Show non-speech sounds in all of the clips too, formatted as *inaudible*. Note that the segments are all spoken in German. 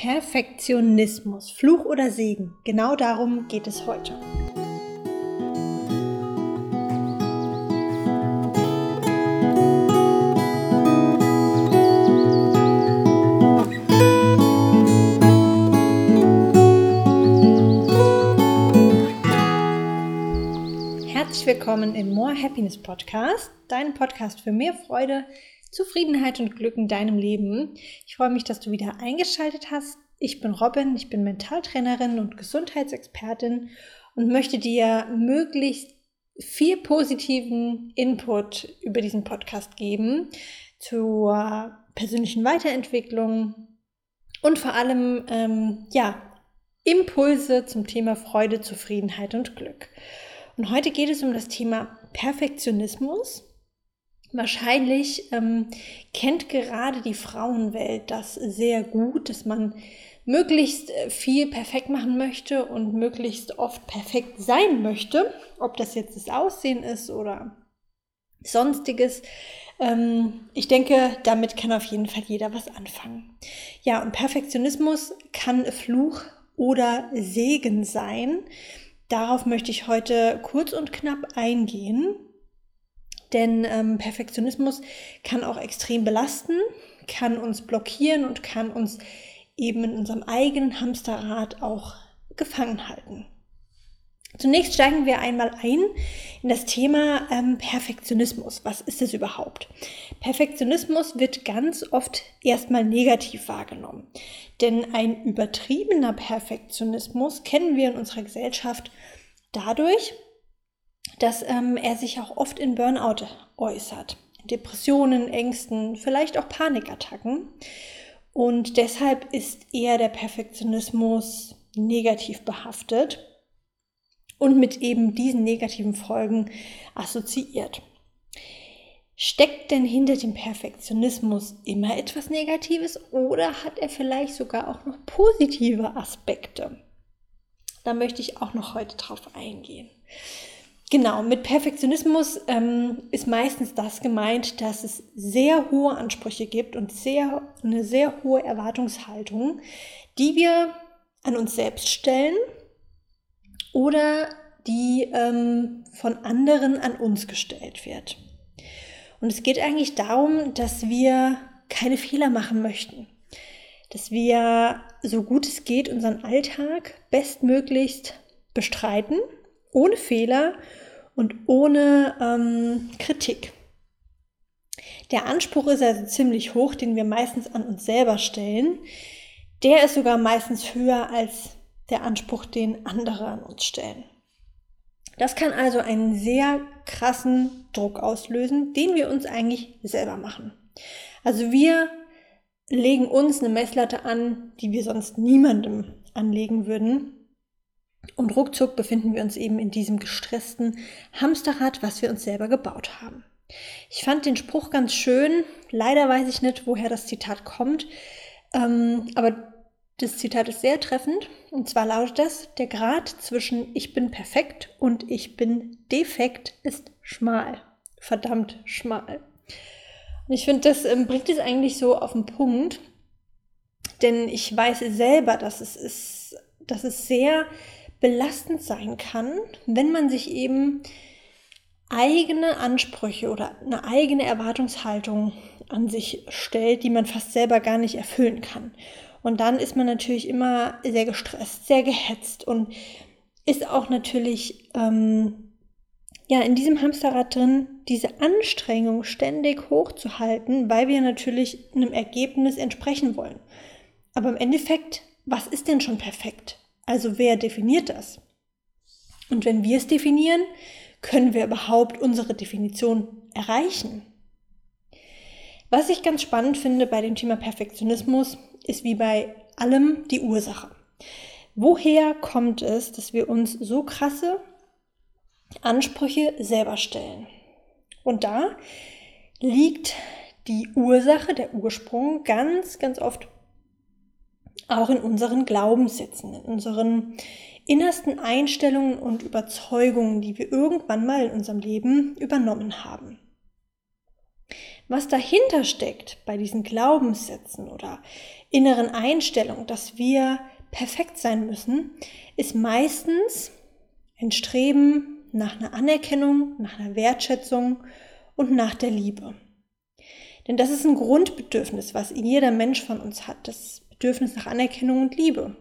Perfektionismus, Fluch oder Segen, genau darum geht es heute. Herzlich willkommen im More Happiness Podcast, deinem Podcast für mehr Freude, Zufriedenheit und Glück in deinem Leben. Ich freue mich, dass du wieder eingeschaltet hast. Ich bin Robin, ich bin Mentaltrainerin und Gesundheitsexpertin und möchte dir möglichst viel positiven Input über diesen Podcast geben zur persönlichen Weiterentwicklung und vor allem ähm, ja Impulse zum Thema Freude, Zufriedenheit und Glück. Und heute geht es um das Thema Perfektionismus Wahrscheinlich ähm, kennt gerade die Frauenwelt das sehr gut, dass man möglichst äh, viel perfekt machen möchte und möglichst oft perfekt sein möchte. Ob das jetzt das Aussehen ist oder sonstiges. Ähm, ich denke, damit kann auf jeden Fall jeder was anfangen. Ja, und Perfektionismus kann Fluch oder Segen sein. Darauf möchte ich heute kurz und knapp eingehen. Denn ähm, Perfektionismus kann auch extrem belasten, kann uns blockieren und kann uns eben in unserem eigenen Hamsterrad auch gefangen halten. Zunächst steigen wir einmal ein in das Thema ähm, Perfektionismus. Was ist es überhaupt? Perfektionismus wird ganz oft erstmal negativ wahrgenommen. Denn ein übertriebener Perfektionismus kennen wir in unserer Gesellschaft dadurch, dass ähm, er sich auch oft in Burnout äußert. Depressionen, Ängsten, vielleicht auch Panikattacken. Und deshalb ist eher der Perfektionismus negativ behaftet und mit eben diesen negativen Folgen assoziiert. Steckt denn hinter dem Perfektionismus immer etwas Negatives oder hat er vielleicht sogar auch noch positive Aspekte? Da möchte ich auch noch heute drauf eingehen. Genau, mit Perfektionismus ähm, ist meistens das gemeint, dass es sehr hohe Ansprüche gibt und sehr, eine sehr hohe Erwartungshaltung, die wir an uns selbst stellen oder die ähm, von anderen an uns gestellt wird. Und es geht eigentlich darum, dass wir keine Fehler machen möchten, dass wir so gut es geht unseren Alltag bestmöglichst bestreiten, ohne Fehler und ohne ähm, Kritik. Der Anspruch ist also ziemlich hoch, den wir meistens an uns selber stellen. Der ist sogar meistens höher als der Anspruch, den andere an uns stellen. Das kann also einen sehr krassen Druck auslösen, den wir uns eigentlich selber machen. Also wir legen uns eine Messlatte an, die wir sonst niemandem anlegen würden. Und ruckzuck befinden wir uns eben in diesem gestressten Hamsterrad, was wir uns selber gebaut haben. Ich fand den Spruch ganz schön. Leider weiß ich nicht, woher das Zitat kommt. Ähm, aber das Zitat ist sehr treffend. Und zwar lautet das, der Grad zwischen ich bin perfekt und ich bin defekt ist schmal. Verdammt schmal. Und ich finde, das ähm, bringt es eigentlich so auf den Punkt. Denn ich weiß selber, dass es ist, dass es sehr belastend sein kann, wenn man sich eben eigene Ansprüche oder eine eigene Erwartungshaltung an sich stellt, die man fast selber gar nicht erfüllen kann. Und dann ist man natürlich immer sehr gestresst, sehr gehetzt und ist auch natürlich ähm, ja in diesem Hamsterrad drin, diese Anstrengung ständig hochzuhalten, weil wir natürlich einem Ergebnis entsprechen wollen. Aber im Endeffekt, was ist denn schon perfekt? Also wer definiert das? Und wenn wir es definieren, können wir überhaupt unsere Definition erreichen? Was ich ganz spannend finde bei dem Thema Perfektionismus, ist wie bei allem die Ursache. Woher kommt es, dass wir uns so krasse Ansprüche selber stellen? Und da liegt die Ursache, der Ursprung ganz, ganz oft auch in unseren Glaubenssätzen, in unseren innersten Einstellungen und Überzeugungen, die wir irgendwann mal in unserem Leben übernommen haben. Was dahinter steckt bei diesen Glaubenssätzen oder inneren Einstellungen, dass wir perfekt sein müssen, ist meistens ein Streben nach einer Anerkennung, nach einer Wertschätzung und nach der Liebe. Denn das ist ein Grundbedürfnis, was jeder Mensch von uns hat, das Bedürfnis nach Anerkennung und Liebe.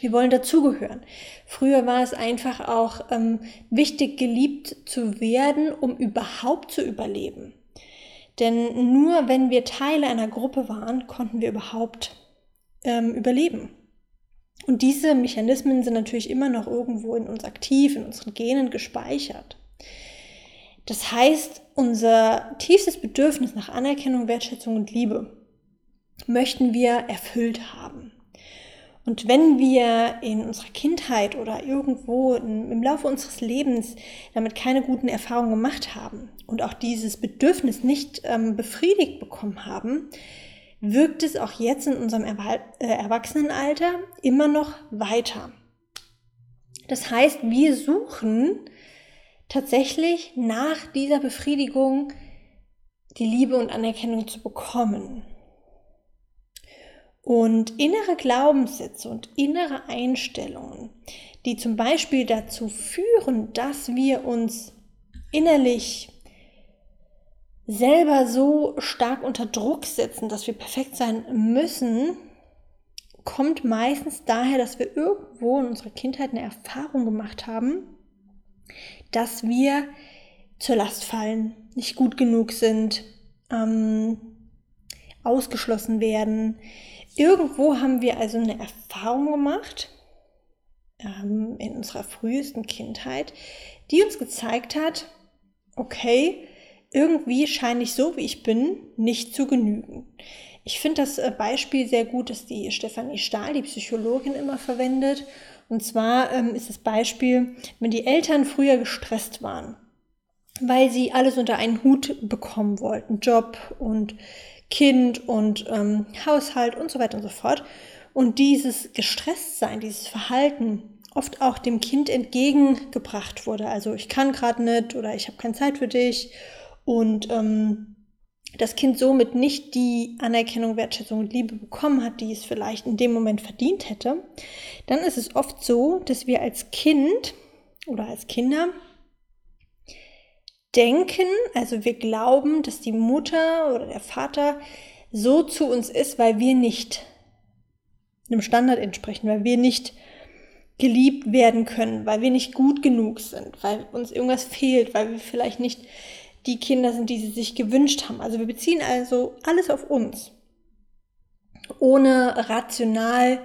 Wir wollen dazugehören. Früher war es einfach auch ähm, wichtig, geliebt zu werden, um überhaupt zu überleben. Denn nur wenn wir Teile einer Gruppe waren, konnten wir überhaupt ähm, überleben. Und diese Mechanismen sind natürlich immer noch irgendwo in uns aktiv, in unseren Genen gespeichert. Das heißt, unser tiefstes Bedürfnis nach Anerkennung, Wertschätzung und Liebe möchten wir erfüllt haben. Und wenn wir in unserer Kindheit oder irgendwo im Laufe unseres Lebens damit keine guten Erfahrungen gemacht haben und auch dieses Bedürfnis nicht ähm, befriedigt bekommen haben, wirkt es auch jetzt in unserem äh, Erwachsenenalter immer noch weiter. Das heißt, wir suchen tatsächlich nach dieser Befriedigung die Liebe und Anerkennung zu bekommen. Und innere Glaubenssätze und innere Einstellungen, die zum Beispiel dazu führen, dass wir uns innerlich selber so stark unter Druck setzen, dass wir perfekt sein müssen, kommt meistens daher, dass wir irgendwo in unserer Kindheit eine Erfahrung gemacht haben, dass wir zur Last fallen, nicht gut genug sind, ähm, ausgeschlossen werden, Irgendwo haben wir also eine Erfahrung gemacht ähm, in unserer frühesten Kindheit, die uns gezeigt hat, okay, irgendwie scheine ich so, wie ich bin, nicht zu genügen. Ich finde das äh, Beispiel sehr gut, das die Stefanie Stahl, die Psychologin, immer verwendet. Und zwar ähm, ist das Beispiel, wenn die Eltern früher gestresst waren, weil sie alles unter einen Hut bekommen wollten, Job und Kind und ähm, Haushalt und so weiter und so fort. Und dieses Gestresstsein, dieses Verhalten oft auch dem Kind entgegengebracht wurde. Also ich kann gerade nicht oder ich habe keine Zeit für dich. Und ähm, das Kind somit nicht die Anerkennung, Wertschätzung und Liebe bekommen hat, die es vielleicht in dem Moment verdient hätte, dann ist es oft so, dass wir als Kind oder als Kinder denken, also wir glauben, dass die Mutter oder der Vater so zu uns ist, weil wir nicht einem Standard entsprechen, weil wir nicht geliebt werden können, weil wir nicht gut genug sind, weil uns irgendwas fehlt, weil wir vielleicht nicht die Kinder sind, die sie sich gewünscht haben. Also wir beziehen also alles auf uns, ohne rational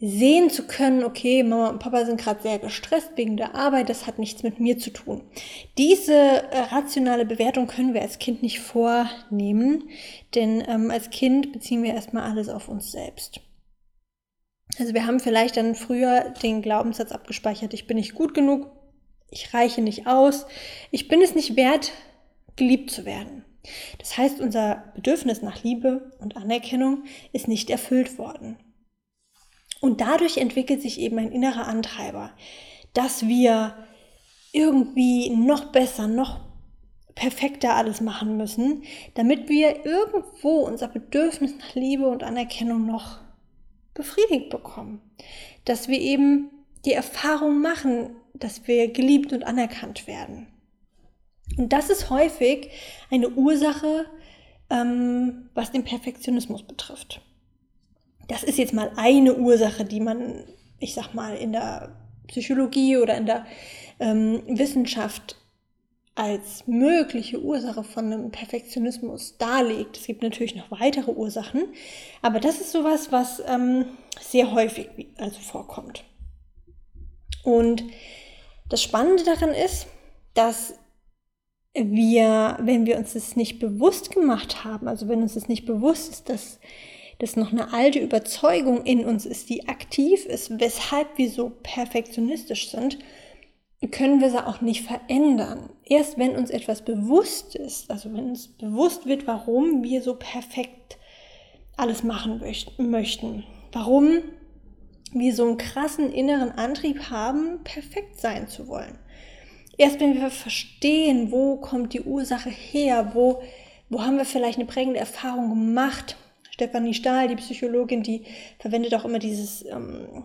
sehen zu können, okay, Mama und Papa sind gerade sehr gestresst wegen der Arbeit, das hat nichts mit mir zu tun. Diese äh, rationale Bewertung können wir als Kind nicht vornehmen, denn ähm, als Kind beziehen wir erstmal alles auf uns selbst. Also wir haben vielleicht dann früher den Glaubenssatz abgespeichert, ich bin nicht gut genug, ich reiche nicht aus, ich bin es nicht wert, geliebt zu werden. Das heißt, unser Bedürfnis nach Liebe und Anerkennung ist nicht erfüllt worden. Und dadurch entwickelt sich eben ein innerer Antreiber, dass wir irgendwie noch besser, noch perfekter alles machen müssen, damit wir irgendwo unser Bedürfnis nach Liebe und Anerkennung noch befriedigt bekommen. Dass wir eben die Erfahrung machen, dass wir geliebt und anerkannt werden. Und das ist häufig eine Ursache, ähm, was den Perfektionismus betrifft. Das ist jetzt mal eine Ursache, die man, ich sag mal, in der Psychologie oder in der ähm, Wissenschaft als mögliche Ursache von einem Perfektionismus darlegt. Es gibt natürlich noch weitere Ursachen, aber das ist sowas, was ähm, sehr häufig also vorkommt. Und das Spannende daran ist, dass wir, wenn wir uns das nicht bewusst gemacht haben, also wenn uns das nicht bewusst ist, dass das noch eine alte Überzeugung in uns ist, die aktiv ist, weshalb wir so perfektionistisch sind, können wir sie auch nicht verändern. Erst wenn uns etwas bewusst ist, also wenn uns bewusst wird, warum wir so perfekt alles machen möchten, warum wir so einen krassen inneren Antrieb haben, perfekt sein zu wollen. Erst wenn wir verstehen, wo kommt die Ursache her, wo wo haben wir vielleicht eine prägende Erfahrung gemacht? Stefanie Stahl, die Psychologin, die verwendet auch immer dieses ähm,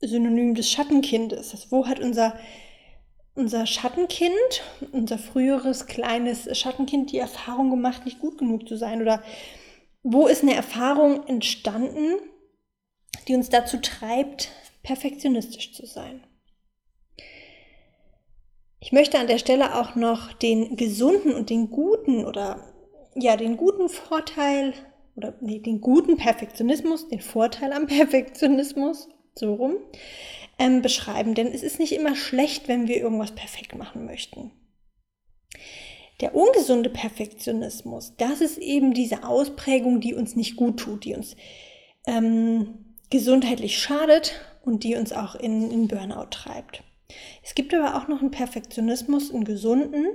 Synonym des Schattenkindes. Also wo hat unser, unser Schattenkind, unser früheres kleines Schattenkind die Erfahrung gemacht, nicht gut genug zu sein? Oder wo ist eine Erfahrung entstanden, die uns dazu treibt, perfektionistisch zu sein? Ich möchte an der Stelle auch noch den gesunden und den guten oder ja, den guten Vorteil oder nee, den guten Perfektionismus, den Vorteil am *laughs* Perfektionismus, so rum, ähm, beschreiben. Denn es ist nicht immer schlecht, wenn wir irgendwas perfekt machen möchten. Der ungesunde Perfektionismus, das ist eben diese Ausprägung, die uns nicht gut tut, die uns ähm, gesundheitlich schadet und die uns auch in, in Burnout treibt. Es gibt aber auch noch einen Perfektionismus, einen gesunden,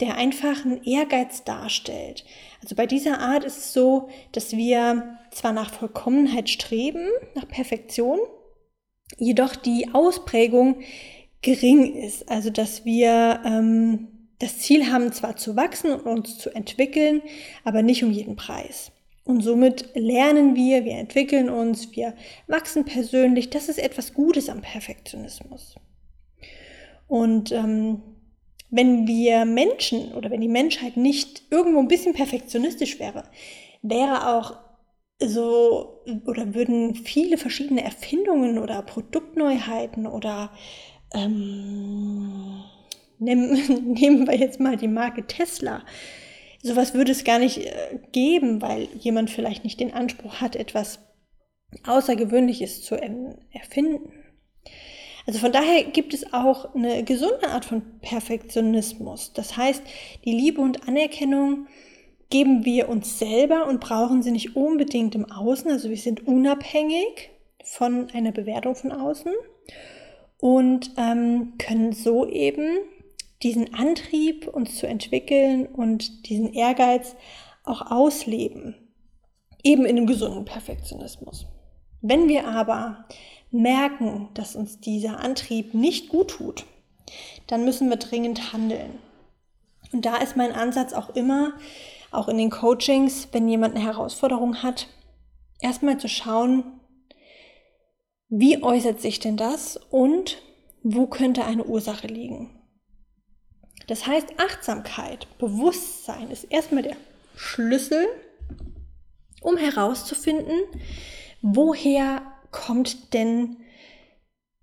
der einfach einen Ehrgeiz darstellt. Also bei dieser Art ist es so, dass wir zwar nach Vollkommenheit streben, nach Perfektion, jedoch die Ausprägung gering ist. Also dass wir ähm, das Ziel haben, zwar zu wachsen und uns zu entwickeln, aber nicht um jeden Preis. Und somit lernen wir, wir entwickeln uns, wir wachsen persönlich. Das ist etwas Gutes am Perfektionismus. Und ähm, wenn wir Menschen oder wenn die Menschheit nicht irgendwo ein bisschen perfektionistisch wäre, wäre auch so oder würden viele verschiedene Erfindungen oder Produktneuheiten oder ähm, nehmen, *laughs* nehmen wir jetzt mal die Marke Tesla. Sowas würde es gar nicht äh, geben, weil jemand vielleicht nicht den Anspruch hat, etwas Außergewöhnliches zu erfinden. Also von daher gibt es auch eine gesunde Art von Perfektionismus. Das heißt, die Liebe und Anerkennung geben wir uns selber und brauchen sie nicht unbedingt im Außen. Also wir sind unabhängig von einer Bewertung von außen und ähm, können so eben diesen Antrieb, uns zu entwickeln und diesen Ehrgeiz auch ausleben. Eben in einem gesunden Perfektionismus. Wenn wir aber merken, dass uns dieser Antrieb nicht gut tut, dann müssen wir dringend handeln. Und da ist mein Ansatz auch immer, auch in den Coachings, wenn jemand eine Herausforderung hat, erstmal zu schauen, wie äußert sich denn das und wo könnte eine Ursache liegen. Das heißt, Achtsamkeit, Bewusstsein ist erstmal der Schlüssel, um herauszufinden, woher kommt denn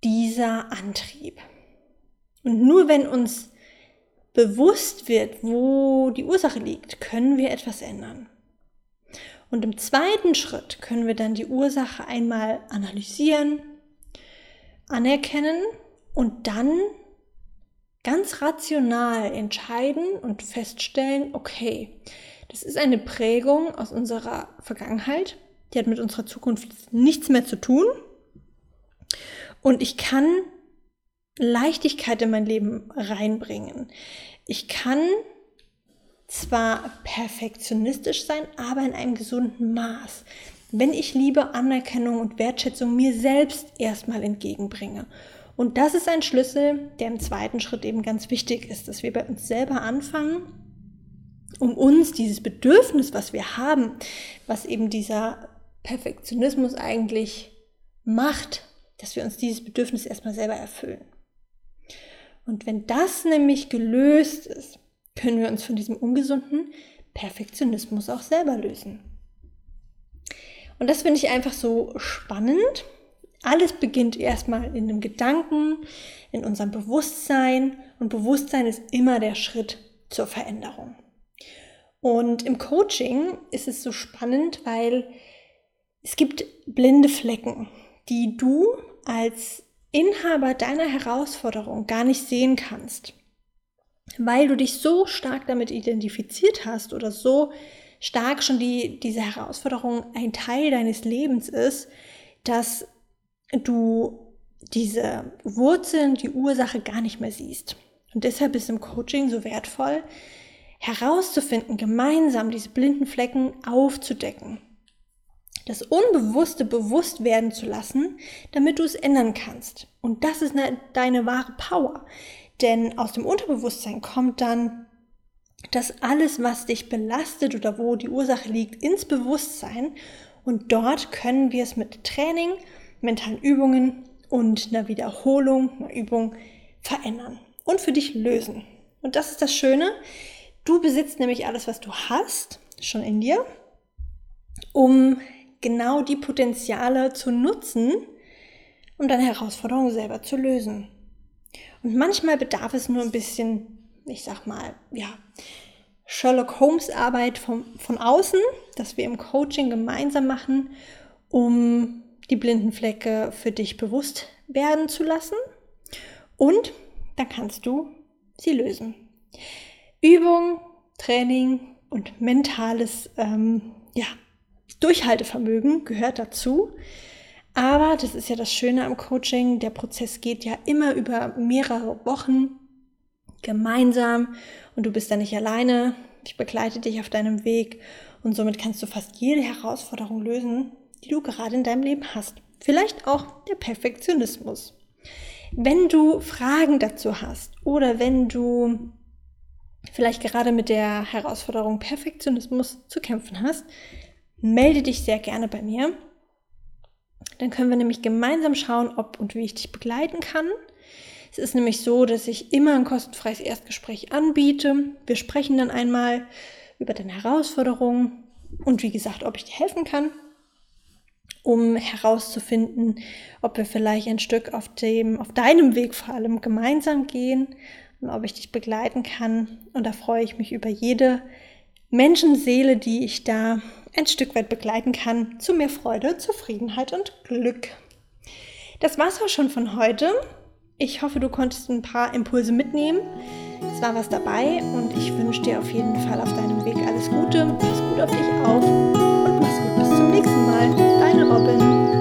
dieser Antrieb? Und nur wenn uns bewusst wird, wo die Ursache liegt, können wir etwas ändern. Und im zweiten Schritt können wir dann die Ursache einmal analysieren, anerkennen und dann ganz rational entscheiden und feststellen, okay, das ist eine Prägung aus unserer Vergangenheit, die hat mit unserer Zukunft nichts mehr zu tun. Und ich kann Leichtigkeit in mein Leben reinbringen. Ich kann zwar perfektionistisch sein, aber in einem gesunden Maß. Wenn ich Liebe, Anerkennung und Wertschätzung mir selbst erstmal entgegenbringe. Und das ist ein Schlüssel, der im zweiten Schritt eben ganz wichtig ist, dass wir bei uns selber anfangen, um uns dieses Bedürfnis, was wir haben, was eben dieser Perfektionismus eigentlich macht, dass wir uns dieses Bedürfnis erstmal selber erfüllen. Und wenn das nämlich gelöst ist, können wir uns von diesem ungesunden Perfektionismus auch selber lösen. Und das finde ich einfach so spannend. Alles beginnt erstmal in einem Gedanken, in unserem Bewusstsein. Und Bewusstsein ist immer der Schritt zur Veränderung. Und im Coaching ist es so spannend, weil es gibt blinde Flecken, die du als Inhaber deiner Herausforderung gar nicht sehen kannst, weil du dich so stark damit identifiziert hast oder so stark schon die, diese Herausforderung ein Teil deines Lebens ist, dass du diese Wurzeln, die Ursache gar nicht mehr siehst. Und deshalb ist im Coaching so wertvoll, herauszufinden, gemeinsam diese blinden Flecken aufzudecken das Unbewusste bewusst werden zu lassen, damit du es ändern kannst. Und das ist eine, deine wahre Power. Denn aus dem Unterbewusstsein kommt dann das alles, was dich belastet oder wo die Ursache liegt, ins Bewusstsein. Und dort können wir es mit Training, mentalen Übungen und einer Wiederholung, einer Übung verändern und für dich lösen. Und das ist das Schöne. Du besitzt nämlich alles, was du hast, schon in dir, um genau die Potenziale zu nutzen, um deine Herausforderungen selber zu lösen. Und manchmal bedarf es nur ein bisschen, ich sag mal, ja, Sherlock Holmes Arbeit von, von außen, dass wir im Coaching gemeinsam machen, um die blinden Flecke für dich bewusst werden zu lassen. Und dann kannst du sie lösen. Übung, Training und mentales ähm, ja, Durchhaltevermögen gehört dazu. Aber das ist ja das Schöne am Coaching. Der Prozess geht ja immer über mehrere Wochen gemeinsam und du bist da nicht alleine. Ich begleite dich auf deinem Weg und somit kannst du fast jede Herausforderung lösen, die du gerade in deinem Leben hast. Vielleicht auch der Perfektionismus. Wenn du Fragen dazu hast oder wenn du vielleicht gerade mit der Herausforderung Perfektionismus zu kämpfen hast, melde dich sehr gerne bei mir. Dann können wir nämlich gemeinsam schauen, ob und wie ich dich begleiten kann. Es ist nämlich so, dass ich immer ein kostenfreies Erstgespräch anbiete. Wir sprechen dann einmal über deine Herausforderungen und wie gesagt, ob ich dir helfen kann, um herauszufinden, ob wir vielleicht ein Stück auf dem, auf deinem Weg vor allem gemeinsam gehen und ob ich dich begleiten kann. Und da freue ich mich über jede Menschenseele, die ich da ein Stück weit begleiten kann, zu mehr Freude, Zufriedenheit und Glück. Das war's auch schon von heute. Ich hoffe, du konntest ein paar Impulse mitnehmen. Es war was dabei und ich wünsche dir auf jeden Fall auf deinem Weg alles Gute. Pass gut auf dich auf und mach's gut. Bis zum nächsten Mal. Deine Robin.